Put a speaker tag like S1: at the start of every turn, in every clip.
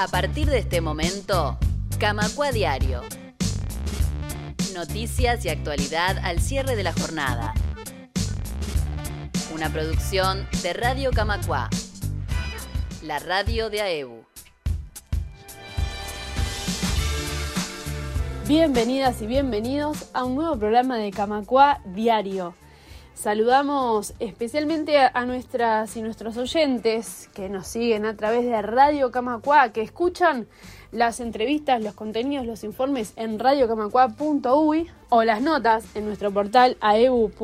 S1: A partir de este momento, Camacua Diario. Noticias y actualidad al cierre de la jornada. Una producción de Radio Camacua, la radio de AEBU.
S2: Bienvenidas y bienvenidos a un nuevo programa de Camacua Diario. Saludamos especialmente a, nuestras y nuestros oyentes que nos siguen a través de Radio Camacua, que escuchan las entrevistas, los contenidos, los informes en radiocamacua.uy o las notas en nuestro portal aebu.org.uy.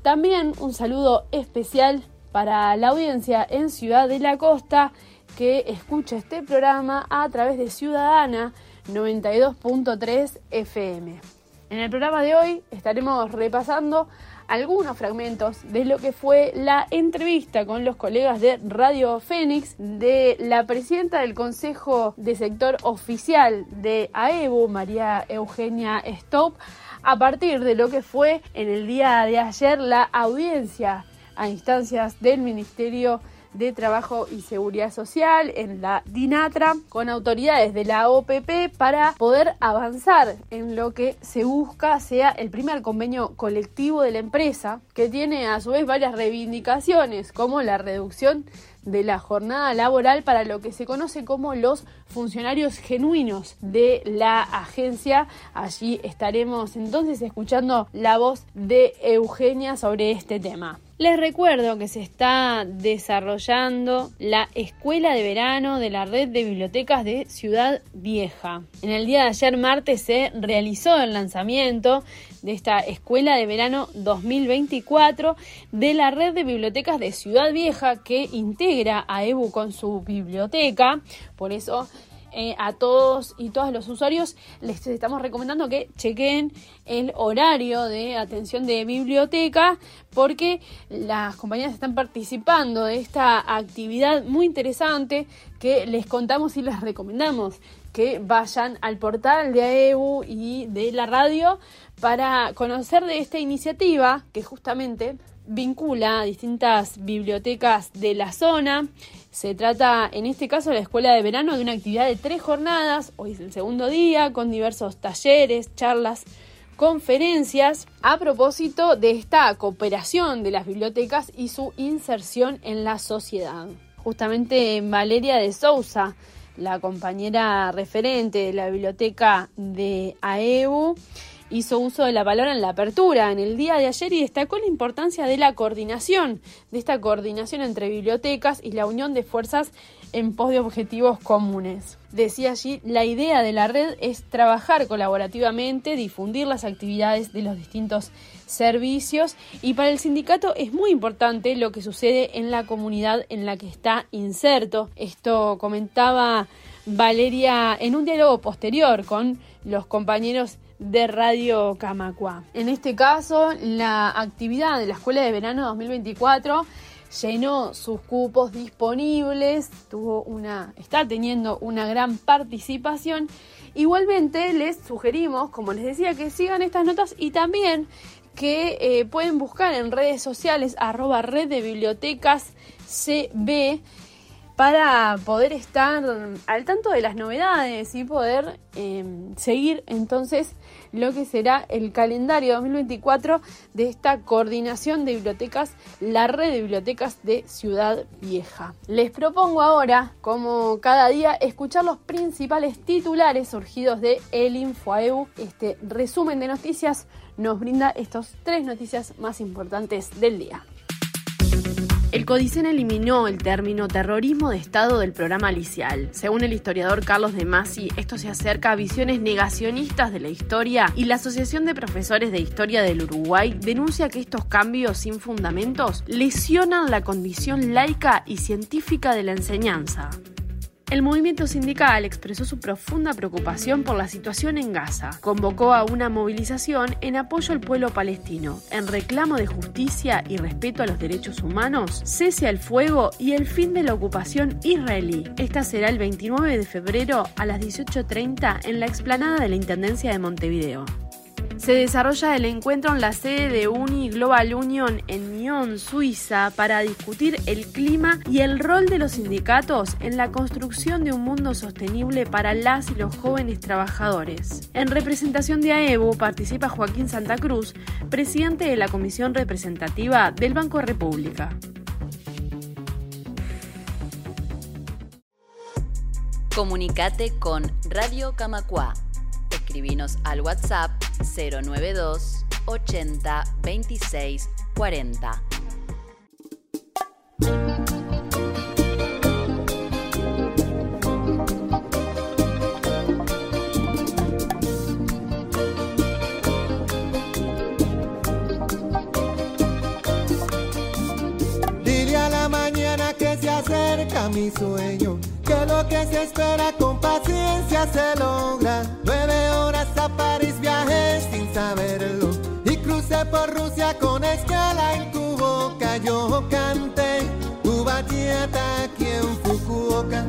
S2: También un saludo especial para la audiencia en Ciudad de la Costa que escucha este programa a través de Ciudadana 92.3 FM. En el programa de hoy estaremos repasando algunos fragmentos de lo que fue la entrevista con los colegas de Radio Fénix de la presidenta del Consejo de Sector Oficial de AEBU, María Eugenia Stop, a partir de lo que fue en el día de ayer la audiencia a instancias del Ministerio de Trabajo y Seguridad Social en la DINATRA con autoridades de la OPP para poder avanzar en lo que se busca sea el primer convenio colectivo de la empresa que tiene a su vez varias reivindicaciones como la reducción de la jornada laboral para lo que se conoce como los funcionarios genuinos de la agencia. Allí estaremos entonces escuchando la voz de Eugenia sobre este tema. Les recuerdo que se está desarrollando la Escuela de Verano de la Red de Bibliotecas de Ciudad Vieja. En el día de ayer martes se realizó el lanzamiento de esta Escuela de Verano 2024 de la Red de Bibliotecas de Ciudad Vieja que integra a EBU con su biblioteca. Por eso eh, a todos y todas los usuarios les estamos recomendando que chequen el horario de atención de biblioteca porque las compañías están participando de esta actividad muy interesante que les contamos y les recomendamos que vayan al portal de AEU y de la radio para conocer de esta iniciativa que justamente vincula a distintas bibliotecas de la zona se trata, en este caso, la escuela de verano de una actividad de tres jornadas, hoy es el segundo día, con diversos talleres, charlas, conferencias, a propósito de esta cooperación de las bibliotecas y su inserción en la sociedad. Justamente Valeria de Sousa, la compañera referente de la biblioteca de AEU, hizo uso de la palabra en la apertura en el día de ayer y destacó la importancia de la coordinación, de esta coordinación entre bibliotecas y la unión de fuerzas en pos de objetivos comunes. Decía allí, la idea de la red es trabajar colaborativamente, difundir las actividades de los distintos servicios y para el sindicato es muy importante lo que sucede en la comunidad en la que está inserto. Esto comentaba Valeria en un diálogo posterior con los compañeros de Radio Camacua. En este caso, la actividad de la Escuela de Verano 2024 llenó sus cupos disponibles, tuvo una, está teniendo una gran participación. Igualmente les sugerimos, como les decía, que sigan estas notas y también que eh, pueden buscar en redes sociales arroba red de bibliotecas CB para poder estar al tanto de las novedades y poder em, seguir entonces lo que será el calendario 2024 de esta coordinación de bibliotecas, la red de bibliotecas de Ciudad Vieja. Les propongo ahora, como cada día, escuchar los principales titulares surgidos de El Infoaeu. Este resumen de noticias nos brinda estos tres noticias más importantes del día. El Codicen eliminó el término terrorismo de Estado del programa licial. Según el historiador Carlos de Masi, esto se acerca a visiones negacionistas de la historia y la Asociación de Profesores de Historia del Uruguay denuncia que estos cambios sin fundamentos lesionan la condición laica y científica de la enseñanza. El movimiento sindical expresó su profunda preocupación por la situación en Gaza. Convocó a una movilización en apoyo al pueblo palestino, en reclamo de justicia y respeto a los derechos humanos, cese al fuego y el fin de la ocupación israelí. Esta será el 29 de febrero a las 18.30 en la explanada de la Intendencia de Montevideo. Se desarrolla el encuentro en la sede de Uni Global Union en Nyon, Suiza, para discutir el clima y el rol de los sindicatos en la construcción de un mundo sostenible para las y los jóvenes trabajadores. En representación de AEBU participa Joaquín Santa Cruz, presidente de la Comisión Representativa del Banco República.
S1: Comunicate con Radio Camacua. Escribinos al WhatsApp 092 80 26 40.
S3: Dile a la mañana que se acerca mi sueño, que lo que se espera con paciencia se logra. Nueve horas y crucé por Rusia con escala en Cuboca. Yo canté tu bachata aquí en Fukuoka.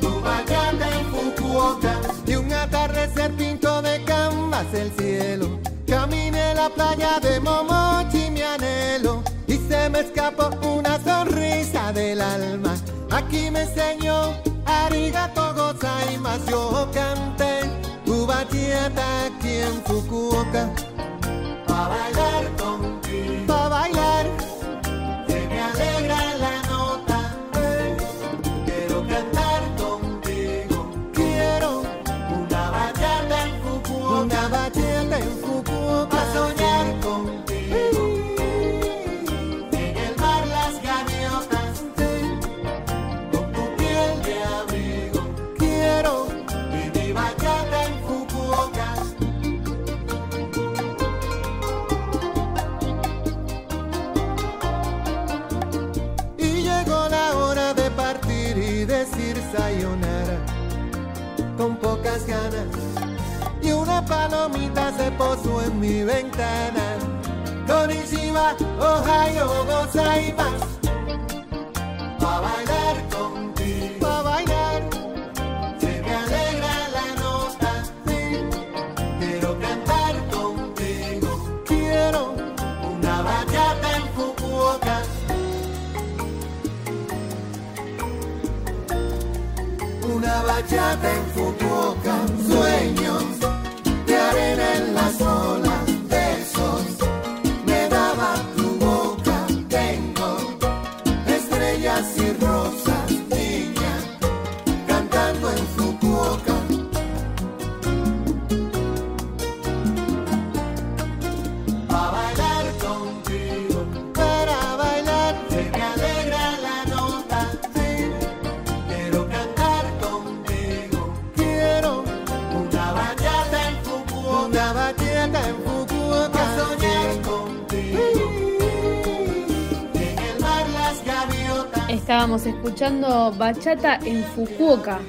S3: Tu bachata en Fukuoka y un atardecer pinto de canvas el cielo. Caminé la playa de Momochi, mi anhelo, y se me escapó una sonrisa del alma. Aquí me enseñó arigato gozaimasu. Yo canté tu bachata aquí en Fukuoka. Pa' bailar contigo, pa' bailar. Y una palomita se posó en mi ventana. Konnichiwa, Ohio, gozaimasu. Bachata en Fukuoka, sueños en Fukuoka, pa' soñar contigo. En el mar las gaviotas.
S2: Estábamos escuchando Bachata en Fukuoka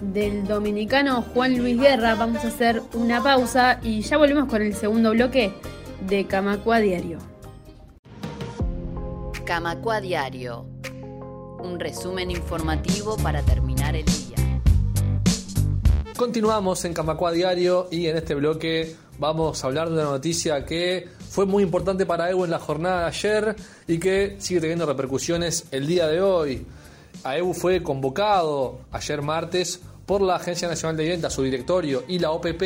S2: del dominicano Juan Luis Guerra. Vamos a hacer una pausa y ya volvemos con el segundo bloque de Camacua Diario.
S1: Camacua Diario. Un resumen informativo para terminar el día.
S4: Continuamos en Camacua Diario y en este bloque vamos a hablar de una noticia que fue muy importante para EBU en la jornada de ayer y que sigue teniendo repercusiones el día de hoy. AEBU fue convocado ayer martes por la Agencia Nacional de Vivienda, su directorio y la OPP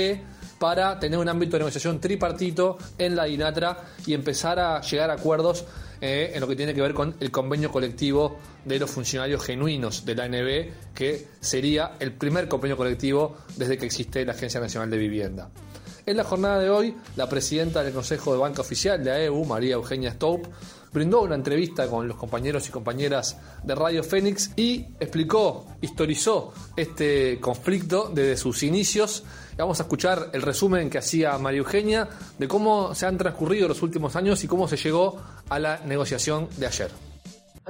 S4: para tener un ámbito de negociación tripartito en la INATRA y empezar a llegar a acuerdos eh, en lo que tiene que ver con el convenio colectivo de los funcionarios genuinos de la ANB, que sería el primer convenio colectivo desde que existe la Agencia Nacional de Vivienda. En la jornada de hoy, la presidenta del Consejo de Banca Oficial de AEU, María Eugenia Stoup, brindó una entrevista con los compañeros y compañeras de Radio Fénix y explicó, historizó este conflicto desde sus inicios. Vamos a escuchar el resumen que hacía María Eugenia de cómo se han transcurrido los últimos años y cómo se llegó a la negociación de ayer.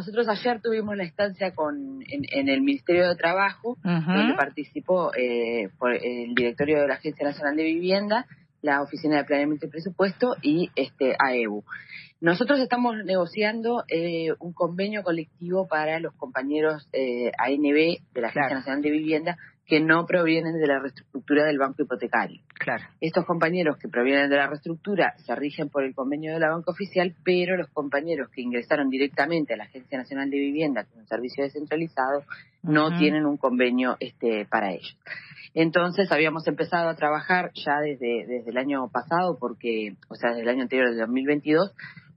S5: Nosotros ayer tuvimos la estancia con, en, en el Ministerio de Trabajo, donde participó eh, por el directorio de la Agencia Nacional de Vivienda, la Oficina de Planeamiento y Presupuesto y este AEBU. Nosotros estamos negociando eh, un convenio colectivo para los compañeros eh, ANB de la Agencia Nacional de Vivienda que no provienen de la reestructura del banco hipotecario.
S6: Claro.
S5: Estos compañeros que provienen de la reestructura se rigen por el convenio de la banca oficial, pero los compañeros que ingresaron directamente a la Agencia Nacional de Vivienda, que es un servicio descentralizado, no tienen un convenio este, para ellos. Entonces habíamos empezado a trabajar ya desde, desde el año pasado, porque, o sea, desde el año anterior, de 2022,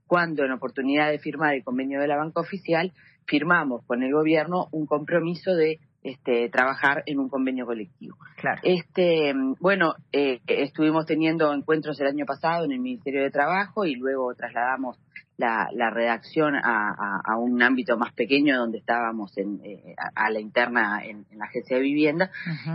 S5: cuando en oportunidad de firmar el convenio de la banca oficial, firmamos con el gobierno un compromiso de este, trabajar en un convenio colectivo.
S6: Claro.
S5: Este, bueno, eh, estuvimos teniendo encuentros el año pasado en el Ministerio de Trabajo y luego trasladamos la, redacción a, un ámbito más pequeño donde estábamos en, eh, a, la interna en, la agencia de vivienda.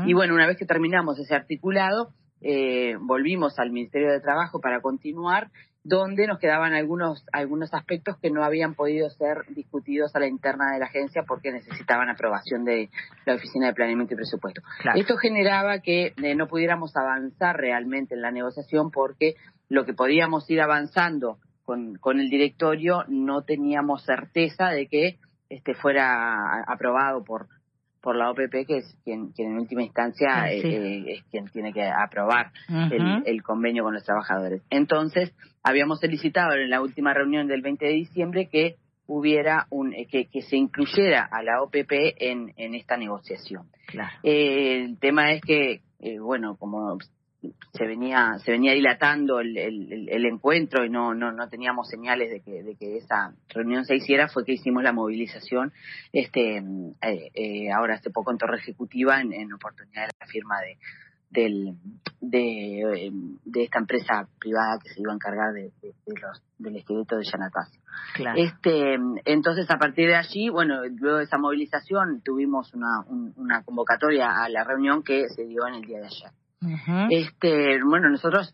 S5: Y bueno, una vez que terminamos ese articulado, eh, volvimos al Ministerio de Trabajo para continuar donde nos quedaban algunos, algunos aspectos que no habían podido ser discutidos a la interna de la agencia porque necesitaban aprobación de la Oficina de Planeamiento y Presupuesto. Esto generaba que eh, no pudiéramos avanzar realmente en la negociación porque lo que podíamos ir avanzando con, con el directorio no teníamos certeza de que este fuera aprobado por por la OPP, que es quien, quien en última instancia ah, eh, eh, es quien tiene que aprobar el, convenio con los trabajadores. Entonces, habíamos solicitado en la última reunión del 20 de diciembre que hubiera un eh, que, que se incluyera a la OPP en, en esta negociación. el tema es que, bueno, como se venía se venía dilatando el, el, encuentro y no, no no teníamos señales de que de que esa reunión se hiciera fue que hicimos la movilización este eh, eh, ahora hace poco en torre ejecutiva en, oportunidad de la firma de del de, de, esta empresa privada que se iba a encargar de, los del esqueleto de Yanatacio. Este, entonces a partir de allí, bueno, luego de esa movilización tuvimos una, una convocatoria a la reunión que se dio en el día de ayer este, bueno, nosotros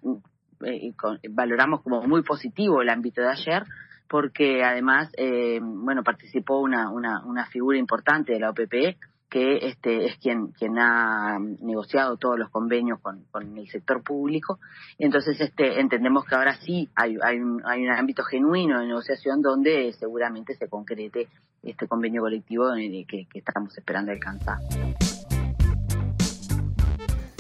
S5: eh, valoramos como muy positivo el ámbito de ayer porque además, eh, bueno, participó una, una, una figura importante de la OPP que este es quien quien ha negociado todos los convenios con, con el sector público. Entonces este entendemos que ahora sí hay hay un, hay un ámbito genuino de negociación donde seguramente se concrete este convenio colectivo que, que estamos esperando alcanzar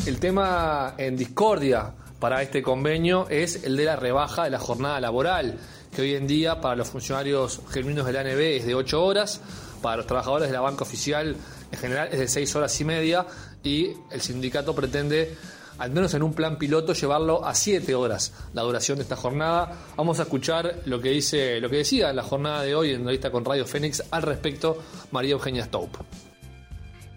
S4: el tema en discordia para este convenio es el de la rebaja de la jornada laboral, que hoy en día para los funcionarios genuinos de la ANB es de 8 horas, para los trabajadores de la banca oficial en general es de 6 horas y media y el sindicato pretende al menos en un plan piloto llevarlo a 7 horas la duración de esta jornada. Vamos a escuchar lo que dice lo que decía en la jornada de hoy en entrevista con Radio Fénix al respecto María Eugenia Stoup.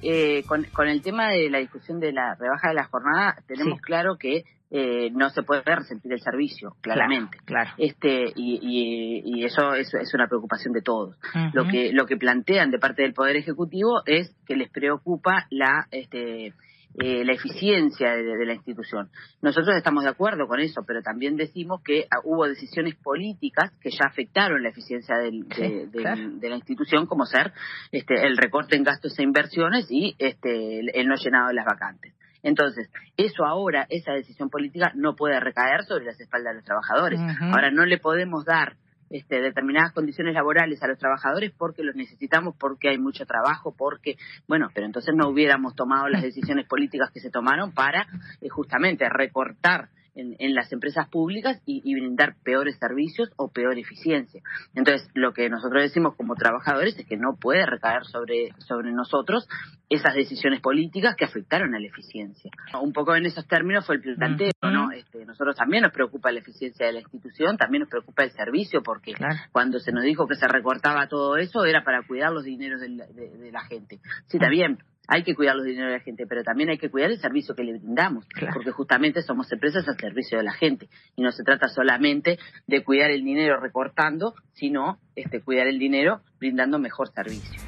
S5: Eh, con, el tema de la discusión de la rebaja de la jornada, tenemos claro que eh, no se puede resentir el servicio, claramente.
S6: Claro,
S5: Este, y, y, eso, es una preocupación de todos. Lo que lo que plantean de parte del Poder Ejecutivo es que les preocupa la este, eh, la eficiencia de, la institución. Nosotros estamos de acuerdo con eso, pero también decimos que ah, hubo decisiones políticas que ya afectaron la eficiencia de, la institución, como ser este, el recorte en gastos e inversiones y este, el, no llenado de las vacantes. Entonces, eso ahora, esa decisión política no puede recaer sobre las espaldas de los trabajadores. Ahora no le podemos dar este, determinadas condiciones laborales a los trabajadores porque los necesitamos, porque hay mucho trabajo, porque, bueno, pero entonces no hubiéramos tomado las decisiones políticas que se tomaron para eh, justamente recortar en, las empresas públicas y, brindar peores servicios o peor eficiencia. Entonces, lo que nosotros decimos como trabajadores es que no puede recaer sobre, sobre nosotros esas decisiones políticas que afectaron a la eficiencia. Un poco en esos términos fue el planteo, ¿no? Este, nosotros también nos preocupa la eficiencia de la institución, también nos preocupa el servicio, porque cuando se nos dijo que se recortaba todo eso era para cuidar los dineros de la, gente. Sí, está bien, hay que cuidar los dineros de la gente, pero también hay que cuidar el servicio que le brindamos, porque justamente somos empresas al servicio de la gente y no se trata solamente de cuidar el dinero recortando, sino este cuidar el dinero brindando mejor servicio.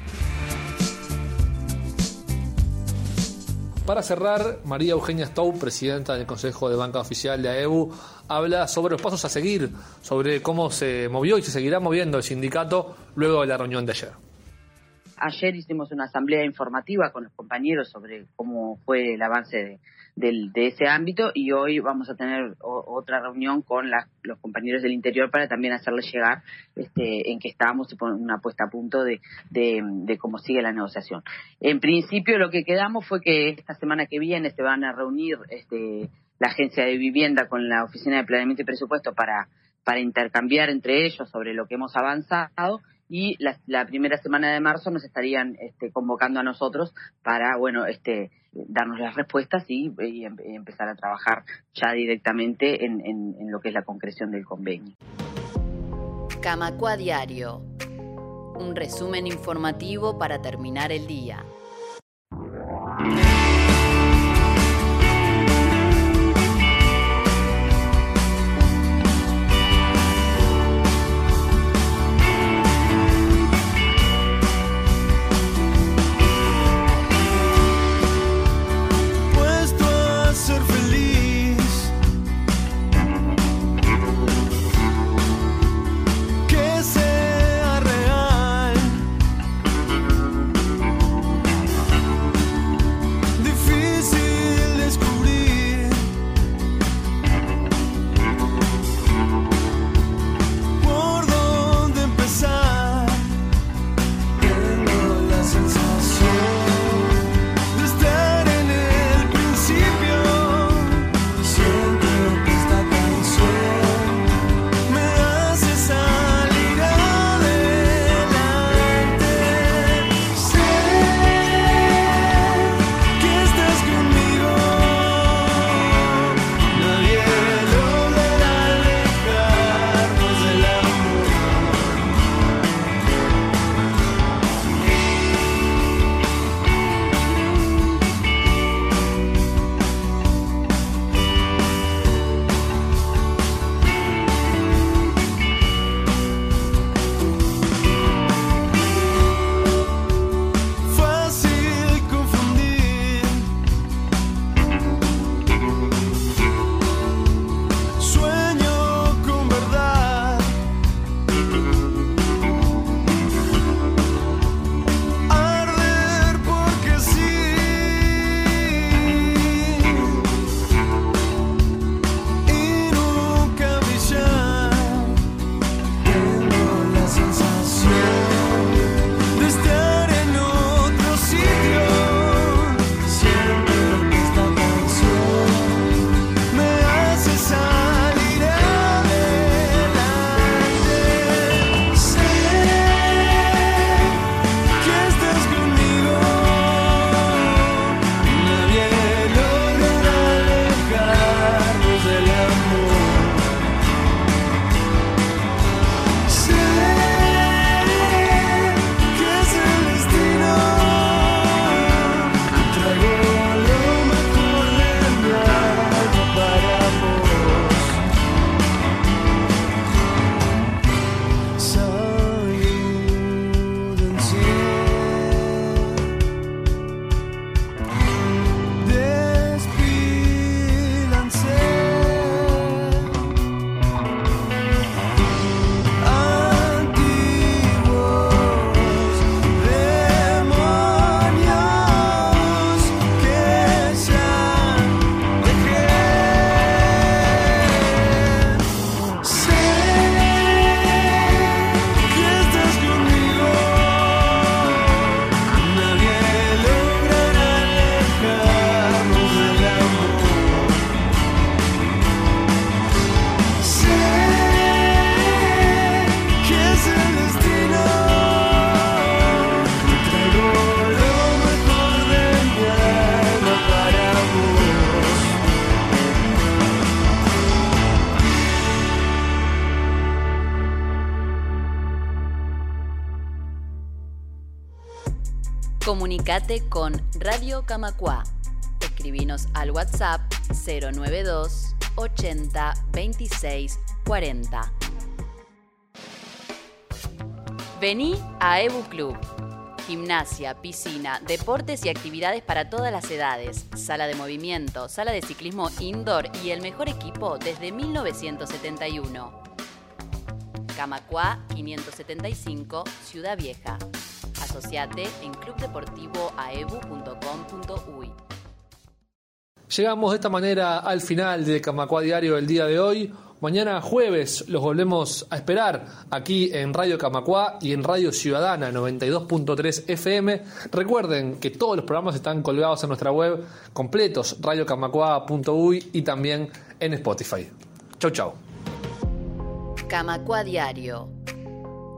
S4: Para cerrar, María Eugenia Stow, presidenta del Consejo de Banca Oficial de AEU, habla sobre los pasos a seguir, sobre cómo se movió y se seguirá moviendo el sindicato luego de la reunión de ayer
S5: ayer hicimos una asamblea informativa con los compañeros sobre cómo fue el avance de, ese ámbito y hoy vamos a tener otra reunión con los compañeros del interior para también hacerles llegar este, en que estamos y poner una puesta a punto de, cómo sigue la negociación. En principio lo que quedamos fue que esta semana que viene se van a reunir este, la agencia de vivienda con la oficina de planeamiento y presupuesto para intercambiar entre ellos sobre lo que hemos avanzado y la, primera semana de marzo nos estarían este, convocando a nosotros para, bueno, este, darnos las respuestas y, em, empezar a trabajar ya directamente en, en, lo que es la concreción del convenio.
S1: Camacua Diario, un resumen informativo para terminar el día. Comunicate con Radio Camacua. Escribinos al WhatsApp 092 80 26 40. Vení a Ebu Club. Gimnasia, piscina, deportes y actividades para todas las edades, sala de movimiento, sala de ciclismo indoor y el mejor equipo desde 1971. Camacua 575, Ciudad Vieja.
S7: Asociate en clubdeportivoaebu.com.uy.
S4: Llegamos de esta manera al final de Camacua Diario del día de hoy. Mañana jueves los volvemos a esperar aquí en Radio Camacua y en Radio Ciudadana 92.3 FM. Recuerden que todos los programas están colgados en nuestra web completos, radiocamacua.uy y también en Spotify. Chau, chau.
S7: Camacua Diario.